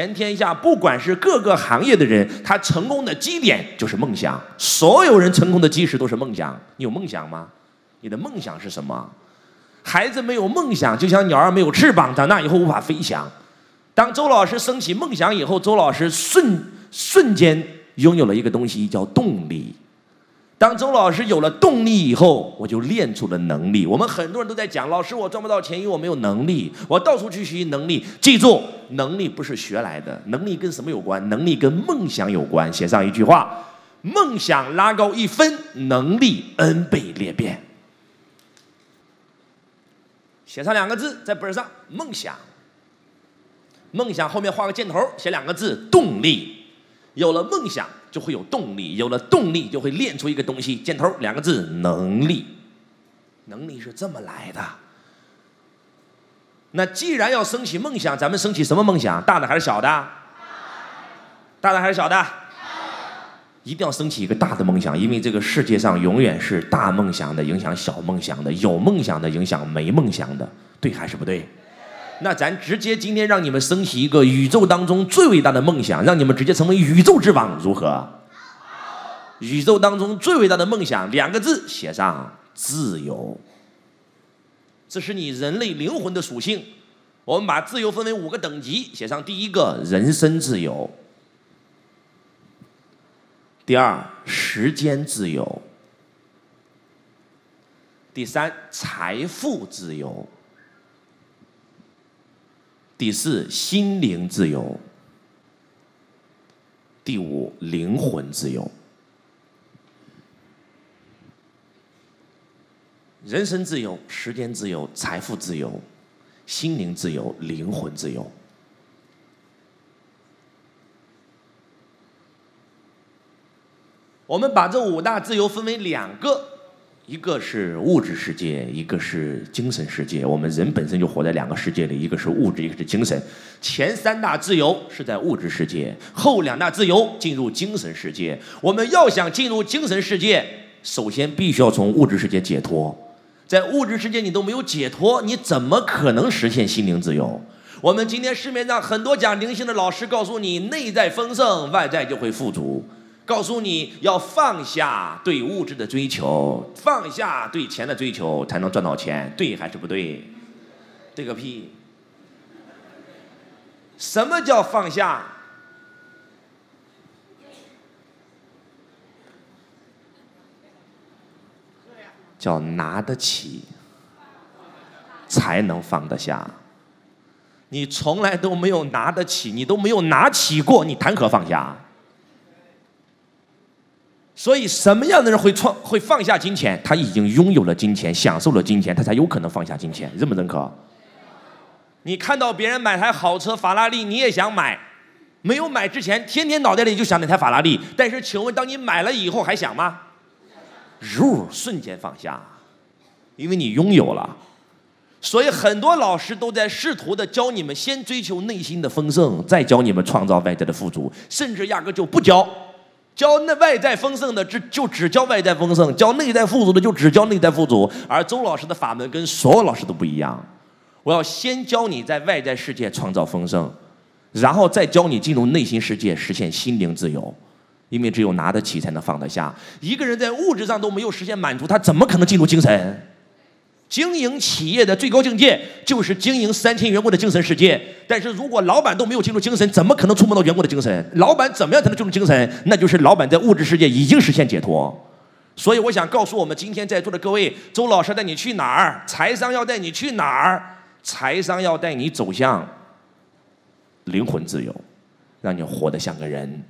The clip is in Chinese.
全天下不管是各个行业的人，他成功的基点就是梦想。所有人成功的基石都是梦想。你有梦想吗？你的梦想是什么？孩子没有梦想，就像鸟儿没有翅膀，长大以后无法飞翔。当周老师升起梦想以后，周老师瞬瞬间拥有了一个东西，叫动力。当周老师有了动力以后，我就练出了能力。我们很多人都在讲，老师我赚不到钱，因为我没有能力。我到处去学习能力。记住，能力不是学来的，能力跟什么有关？能力跟梦想有关。写上一句话：梦想拉高一分，能力 n 倍裂变。写上两个字在本上，梦想。梦想后面画个箭头，写两个字：动力。有了梦想。就会有动力，有了动力就会练出一个东西。箭头两个字，能力。能力是这么来的。那既然要升起梦想，咱们升起什么梦想？大的还是小的？大的还是小的？一定要升起一个大的梦想，因为这个世界上永远是大梦想的影响小梦想的，有梦想的影响没梦想的，对还是不对？那咱直接今天让你们升起一个宇宙当中最伟大的梦想，让你们直接成为宇宙之王，如何？宇宙当中最伟大的梦想，两个字写上自由。这是你人类灵魂的属性。我们把自由分为五个等级，写上第一个人身自由，第二时间自由，第三财富自由。第四，心灵自由；第五，灵魂自由。人身自由、时间自由、财富自由、心灵自由、灵魂自由。我们把这五大自由分为两个。一个是物质世界，一个是精神世界。我们人本身就活在两个世界里，一个是物质，一个是精神。前三大自由是在物质世界，后两大自由进入精神世界。我们要想进入精神世界，首先必须要从物质世界解脱。在物质世界你都没有解脱，你怎么可能实现心灵自由？我们今天市面上很多讲灵性的老师告诉你，内在丰盛，外在就会富足。告诉你要放下对物质的追求，放下对钱的追求，才能赚到钱，对还是不对？对个屁！什么叫放下？叫拿得起，才能放得下。你从来都没有拿得起，你都没有拿起过，你谈何放下？所以，什么样的人会创会放下金钱？他已经拥有了金钱，享受了金钱，他才有可能放下金钱。认不认可？你看到别人买台好车法拉利，你也想买，没有买之前，天天脑袋里就想那台法拉利。但是，请问，当你买了以后，还想吗？入瞬间放下，因为你拥有了。所以，很多老师都在试图的教你们先追求内心的丰盛，再教你们创造外在的富足，甚至压根就不教。教那外在丰盛的，只就只教外在丰盛；教内在富足的，就只教内在富足。而周老师的法门跟所有老师都不一样。我要先教你在外在世界创造丰盛，然后再教你进入内心世界实现心灵自由。因为只有拿得起，才能放得下。一个人在物质上都没有实现满足，他怎么可能进入精神？经营企业的最高境界就是经营三千员工的精神世界。但是如果老板都没有进入精神，怎么可能触摸到员工的精神？老板怎么样才能进入精神？那就是老板在物质世界已经实现解脱。所以我想告诉我们今天在座的各位，周老师带你去哪儿？财商要带你去哪儿？财商要带你走向灵魂自由，让你活得像个人。